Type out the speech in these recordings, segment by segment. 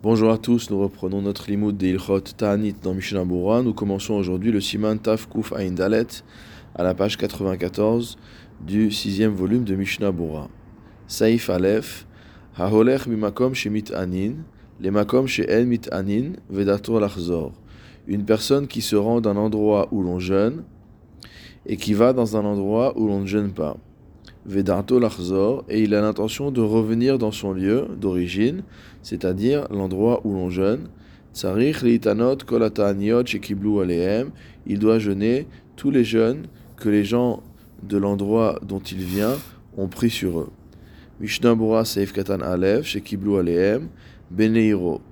Bonjour à tous, nous reprenons notre limoud de Ilchot Ta'anit dans Mishnah. Nous commençons aujourd'hui le Siman Taf Kuf Ain Dalet à la page 94 du sixième volume de Mishnah Bura. Saif Aleph Haholech mimakom shemit anin, les makom she'en mit anin, vedator lachzor. Une personne qui se rend d'un endroit où l'on jeûne et qui va dans un endroit où l'on ne jeûne pas. Vedarto et il a l'intention de revenir dans son lieu d'origine, c'est-à-dire l'endroit où l'on jeûne. Tsarich Litanot Shekiblu Alehem, il doit jeûner tous les jeûnes que les gens de l'endroit dont il vient ont pris sur eux. Seif Shekiblu Alehem, Beneiro.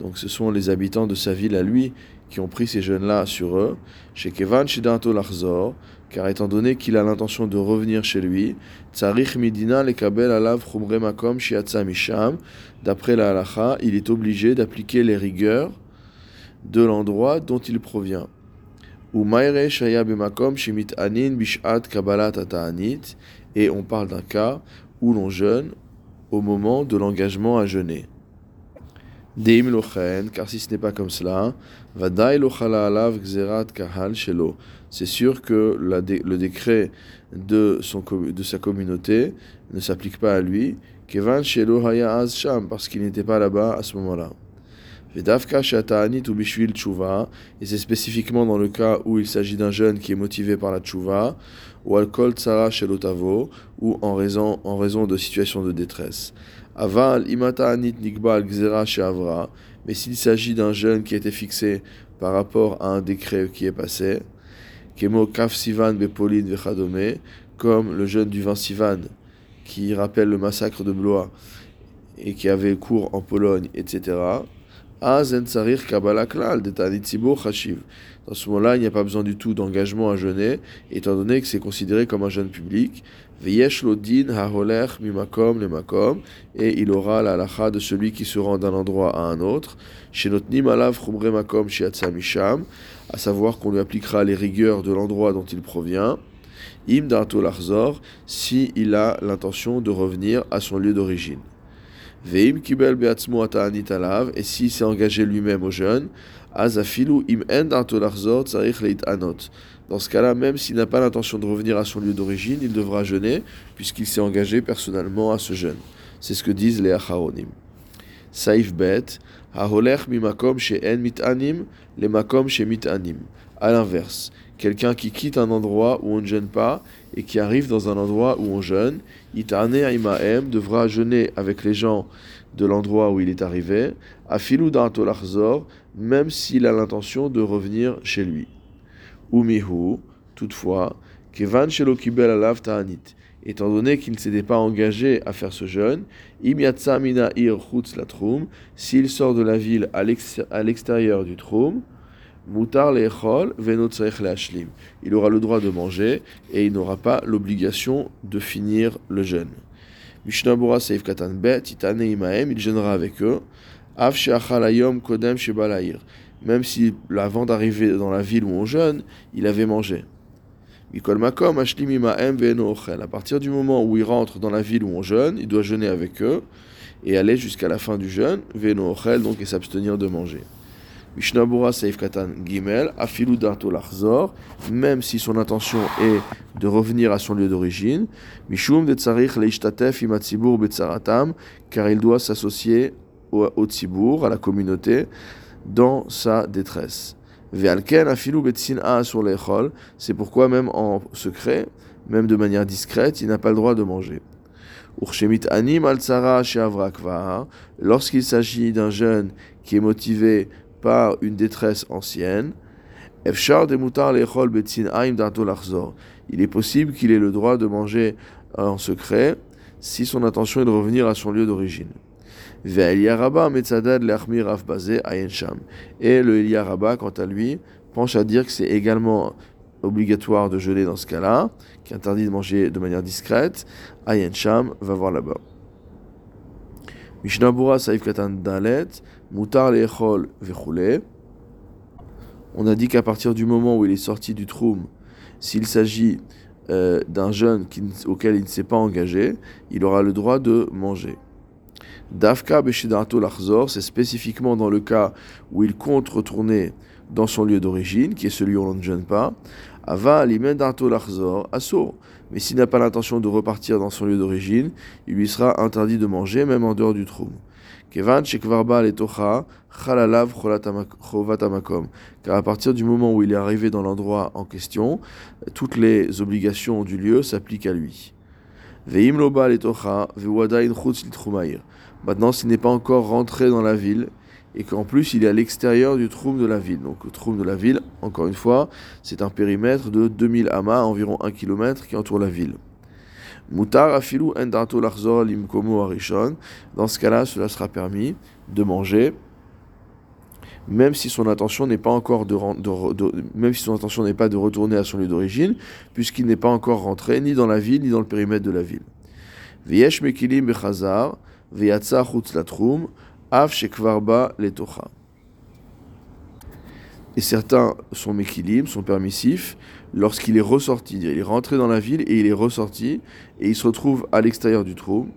Donc ce sont les habitants de sa ville à lui qui ont pris ces jeunes-là sur eux. Chez Kevan Shidanto Lachzor, car étant donné qu'il a l'intention de revenir chez lui, Tsarich Midina Lekabel Alav Makom Misham, d'après la halacha, il est obligé d'appliquer les rigueurs de l'endroit dont il provient. Et on parle d'un cas où l'on jeûne au moment de l'engagement à jeûner. Car si ce n'est pas comme cela. C'est sûr que le décret de, son, de sa communauté ne s'applique pas à lui. Parce qu'il n'était pas là-bas à ce moment-là. Et c'est spécifiquement dans le cas où il s'agit d'un jeune qui est motivé par la tshuva, ou alkol tsara shelotavo, ou en raison, en raison de situations de détresse. Aval imata anit nikbal gzera sheavra, mais s'il s'agit d'un jeune qui a été fixé par rapport à un décret qui est passé, kemo kaf sivan bepolin vechadome, comme le jeune du 20 Sivan, qui rappelle le massacre de Blois et qui avait cours en Pologne, etc. Dans ce moment-là, il n'y a pas besoin du tout d'engagement à jeûner, étant donné que c'est considéré comme un jeûne public. Et il aura la lacha de celui qui se rend d'un endroit à un autre. À savoir qu'on lui appliquera les rigueurs de l'endroit dont il provient. Im si il a l'intention de revenir à son lieu d'origine. Veim kibel beatzmo alav, et s'il s'est engagé lui-même au jeûne, azafilu im en tsarich leit anot. Dans ce cas-là, même s'il n'a pas l'intention de revenir à son lieu d'origine, il devra jeûner, puisqu'il s'est engagé personnellement à ce jeûne. C'est ce que disent les acharonim. Saif bet, haholech mimakom she'en mitanim, le makom she mitanim. À l'inverse, quelqu'un qui quitte un endroit où on ne jeûne pas et qui arrive dans un endroit où on jeûne, Itane Aimaem devra jeûner avec les gens de l'endroit où il est arrivé, Lachzor, même s'il a l'intention de revenir chez lui. Umihu, toutefois, Kevan Shelo Kibel Alav Ta'anit, étant donné qu'il ne s'était pas engagé à faire ce jeûne, Imiatsa Mina Ir Latrum, s'il sort de la ville à l'extérieur du Troum, Mutar lechol leashlim. Il aura le droit de manger et il n'aura pas l'obligation de finir le jeûne. Mishnah Bora Seif Katan Bet, Itane Imaem, il jeûnera avec eux. Av Ayom Kodem Shebalair. Même si, avant d'arriver dans la ville où on jeûne, il avait mangé. Mikol Makom Ashlim Imaem À partir du moment où il rentre dans la ville où on jeûne, il doit jeûner avec eux et aller jusqu'à la fin du jeûne, Veno donc et s'abstenir de manger. Mishnabura Saif Katan Gimel, Afilu Darto Lachzor, même si son intention est de revenir à son lieu d'origine, Mishum de Tsarich Leishtatef Imatzibur Betzaratam, car il doit s'associer au, au à la communauté, dans sa détresse. Ve'alken Afilu Betzin A sur l'échol, c'est pourquoi même en secret, même de manière discrète, il n'a pas le droit de manger. Urshemit Anim al lorsqu'il s'agit d'un jeune qui est motivé par une détresse ancienne, il est possible qu'il ait le droit de manger en secret si son intention est de revenir à son lieu d'origine. Et le Eliaraba, quant à lui, penche à dire que c'est également obligatoire de jeûner dans ce cas-là, qui interdit de manger de manière discrète. Ayen Sham va voir là-bas. Mishnabura Saif Katan Dalet, Mutar Lechol Vechule. On a dit qu'à partir du moment où il est sorti du Troum, s'il s'agit euh, d'un jeune auquel il ne s'est pas engagé, il aura le droit de manger. Dafka Beshidarto Lachzor, c'est spécifiquement dans le cas où il compte retourner dans son lieu d'origine, qui est celui où l'on ne jeûne pas. Ava Lachzor, Assour. Mais s'il n'a pas l'intention de repartir dans son lieu d'origine, il lui sera interdit de manger, même en dehors du trou. Kevan Shekvarba Letocha, Chalalav Chovatamakom. Car à partir du moment où il est arrivé dans l'endroit en question, toutes les obligations du lieu s'appliquent à lui. Veim Loba Letocha. Maintenant, s'il n'est pas encore rentré dans la ville et qu'en plus il est à l'extérieur du troum de la ville. Donc le troum de la ville, encore une fois, c'est un périmètre de 2000 amas, environ 1 km, qui entoure la ville. Afilu endato larzor limkomo. Dans ce cas-là, cela sera permis de manger, même si son intention n'est pas encore de, même si son intention n'est pas de retourner à son lieu d'origine, puisqu'il n'est pas encore rentré ni dans la ville ni dans le périmètre de la ville. Et certains sont méquilim, sont permissifs, lorsqu'il est ressorti. Il est rentré dans la ville et il est ressorti, et il se retrouve à l'extérieur du trou.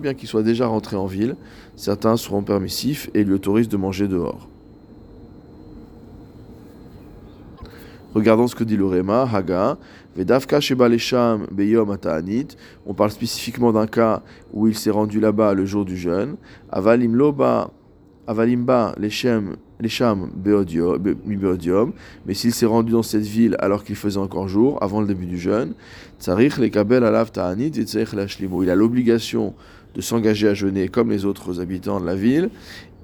bien qu'il soit déjà rentré en ville, certains seront permissifs et lui autorisent de manger dehors. Regardons ce que dit le Réma, Haga. On parle spécifiquement d'un cas où il s'est rendu là-bas le jour du jeûne. Avalim Loba. Avalimba Leshem Lesham Beodium. Mais s'il s'est rendu dans cette ville alors qu'il faisait encore jour, avant le début du jeûne, Tsarich Lekabel Alav Ta'anit et Tsarich Il a l'obligation de s'engager à jeûner comme les autres habitants de la ville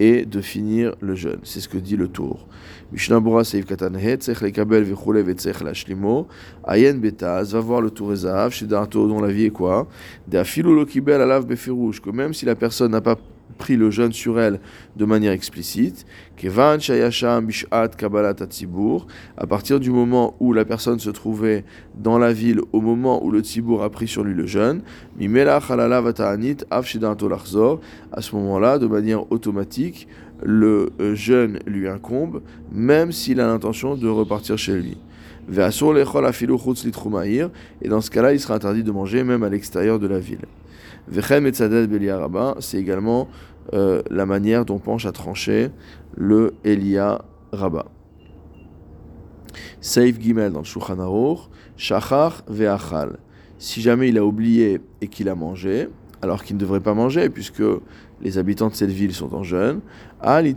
et de finir le jeûne. C'est ce que dit le tour. Mishnah Bora Seif Tzech Lekabel Vechule Vetzech Lashlimmo, Ayen Betaz, va voir le tour Ezav, chez Darto, dont la vie est quoi? De Afilu Lokibel Alav Befirouche, que même si la personne n'a pas pris le jeûne sur elle de manière explicite. Kevan Shayasham Bishat Kabbalat à partir du moment où la personne se trouvait dans la ville, au moment où le Tzibour a pris sur lui le jeûne, Mimela Vata'anit à ce moment-là, de manière automatique, le euh, jeûne lui incombe, même s'il a l'intention de repartir chez lui. Et dans ce cas-là, il sera interdit de manger même à l'extérieur de la ville. C'est également euh, la manière dont penche à trancher le Elia Rabba. Saif Gimel dans le Shulchan Shachar ve'achal. Si jamais il a oublié et qu'il a mangé, alors qu'il ne devrait pas manger puisque les habitants de cette ville sont en jeûne, al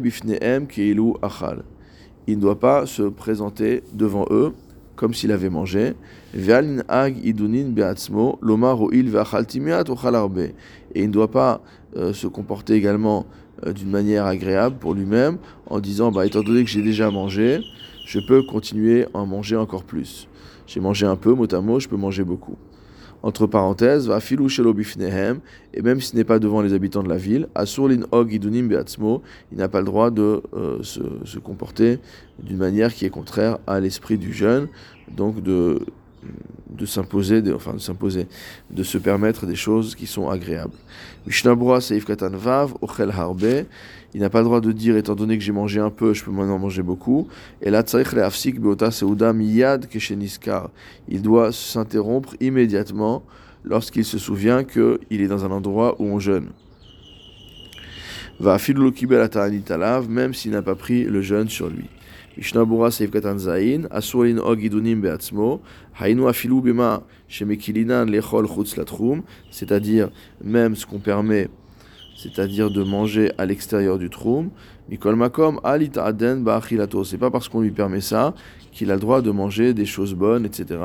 bifneem keilu achal. Il ne doit pas se présenter devant eux comme s'il avait mangé. Et il ne doit pas euh, se comporter également euh, d'une manière agréable pour lui-même en disant bah, étant donné que j'ai déjà mangé, je peux continuer à en manger encore plus. J'ai mangé un peu, mot à mot, je peux manger beaucoup entre parenthèses, va filou et même s'il n'est pas devant les habitants de la ville, asurlin og idunim beatzmo, il n'a pas le droit de euh, se, se, comporter d'une manière qui est contraire à l'esprit du jeune, donc de de s'imposer, enfin de s'imposer, de se permettre des choses qui sont agréables. Vav, Ochel Harbe, il n'a pas le droit de dire, étant donné que j'ai mangé un peu, je peux maintenant manger beaucoup. Et là, Afsik Beota Seuda Miyad Kesheniskar, il doit s'interrompre immédiatement lorsqu'il se souvient qu'il est dans un endroit où on jeûne. Va Filokibel Alav, même s'il n'a pas pris le jeûne sur lui. C'est-à-dire même ce qu'on permet c'est-à-dire de manger à l'extérieur du troum. Mikol. C'est pas parce qu'on lui permet ça qu'il a le droit de manger des choses bonnes, etc.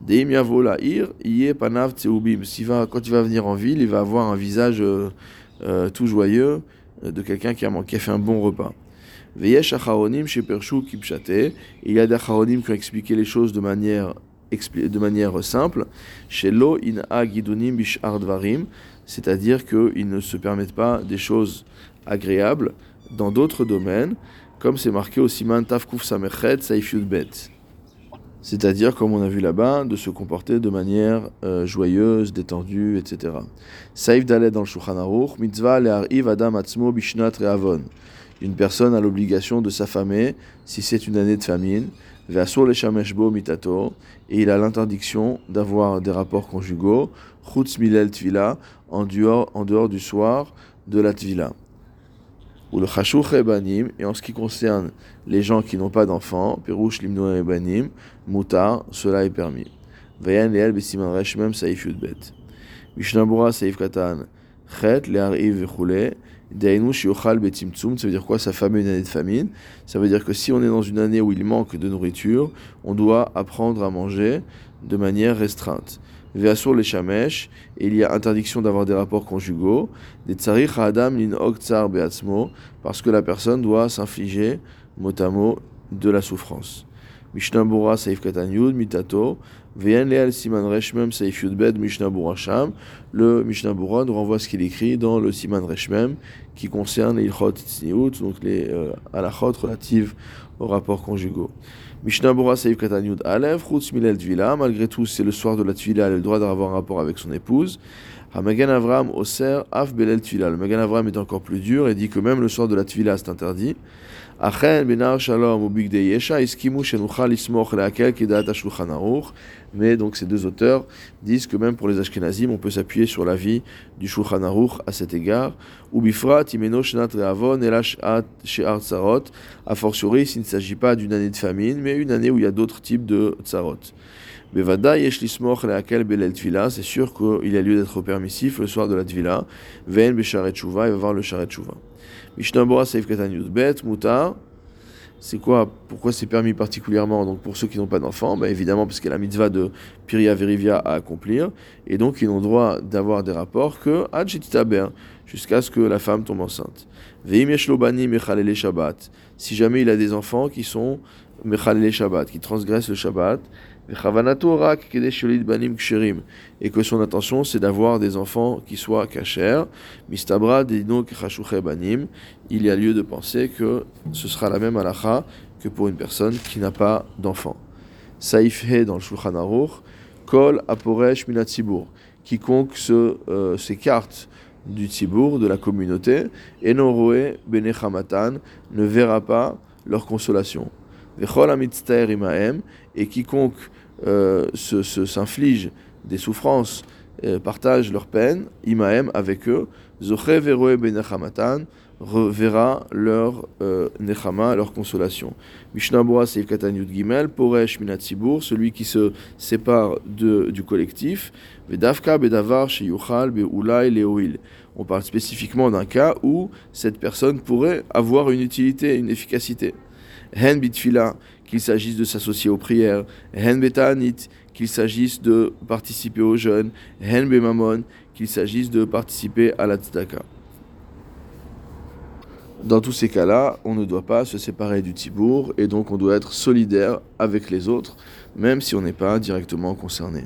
Quand il va venir en ville, il va avoir un visage euh, euh, tout joyeux euh, de quelqu'un qui a fait un bon repas. Il y a des acharonim qui ont expliqué les choses de manière simple, chez lo in agidunim bishar dvarim, c'est-à-dire qu'ils ne se permettent pas des choses agréables dans d'autres domaines, comme c'est marqué au Siman Tafkuf Samechet Bet. C'est-à-dire, comme on a vu là-bas, de se comporter de manière euh, joyeuse, détendue, etc. Saif Dalet dans le Shulchan Aruch, Mitzvah le'ariv adam atzmo bishnat re'avon. Une personne a l'obligation de s'affamer si c'est une année de famine. Ve'asur le shameshbo mitato, et il a l'interdiction d'avoir des rapports conjugaux, chutz milel tvila, en dehors, en dehors du soir de la tvila. Ou le chashouch ebanim, et en ce qui concerne les gens qui n'ont pas d'enfants, pirouche limno ebanim, mutar, cela est permis. Vayan leel besiman resh mem saif yudbet. Mishnabura saif katan, chet, le'ariv vechule, ça veut dire quoi? Ça famine une année de famine. Ça veut dire que si on est dans une année où il manque de nourriture, on doit apprendre à manger de manière restreinte. Veasur les shamesh, il y a interdiction d'avoir des rapports conjugaux. Des tsarich adam lin tsar beatzmo, parce que la personne doit s'infliger mot de la souffrance. Mishnah Bura Saif Katan Mitato, Vien Leal Siman Reshmem Saif Yudbed Mishnah Bura Sham. Le Mishnah Bura nous renvoie ce qu'il écrit dans le Siman Reshmem qui concerne les Ilchot Tzniut, donc les euh, relatives aux rapports conjugaux. Mishnah Bura Saif Katan Yud Alev, Chutz Milel Tvila, malgré tout c'est le soir de la Tvila, elle a le droit d'avoir un rapport avec son épouse. Hamagan Avram Oser Af Belel Tvila. Le Magan Avram est encore plus dur et dit que même le soir de la Tvila c'est interdit. Mais donc ces deux auteurs disent que même pour les Ashkenazim, on peut s'appuyer sur l'avis du Shulchan Aruch à cet égard. Ubifrat imeno shenat reavon she'ar tsarot. A fortiori, s'il ne s'agit pas d'une année de famine, mais une année où il y a d'autres types de tsarot. Bevada yesh lismoch leakel belel tvila. C'est sûr qu'il a lieu d'être permissif le soir de la tvila. Ve'en besharet il va voir le sharet. Mishnah Bora Seif Katan Bet, Mutar. C'est quoi Pourquoi c'est permis particulièrement Donc pour ceux qui n'ont pas d'enfants, bah évidemment parce qu'il y a la mitzvah de Piria Verivia à accomplir, et donc ils n'ont droit d'avoir des rapports que jusqu'à ce que la femme tombe enceinte. Veim Shabbat. Si jamais il a des enfants qui sont Mechalele Shabbat, qui transgressent le Shabbat, et que son intention c'est d'avoir des enfants qui soient cachers, mistabra banim, il y a lieu de penser que ce sera la même halakha que pour une personne qui n'a pas d'enfant. Saif he dans le Shulchan Aruch, kol aporesh minatzibur, quiconque se, euh, s'écarte du tzibour, de la communauté, enoroe benechamatan, ne verra pas leur consolation. Et quiconque euh, s'inflige des souffrances, euh, partage leur peine, imaem avec eux, reverra leur euh, nechama, leur consolation. Mishnah Boa Seif Katan Gimel, Poresh Minatzibur, celui qui se sépare de, du collectif, Vedavka Bedavar Sheyuchal Beulai Leoil. On parle spécifiquement d'un cas où cette personne pourrait avoir une utilité, une efficacité. Hen bitfila, qu'il s'agisse de s'associer aux prières. Hen betanit, qu'il s'agisse de participer aux jeunes. Hen bemamon, qu'il s'agisse de participer à la tzedaka. Dans tous ces cas-là, on ne doit pas se séparer du tibour et donc on doit être solidaire avec les autres, même si on n'est pas directement concerné.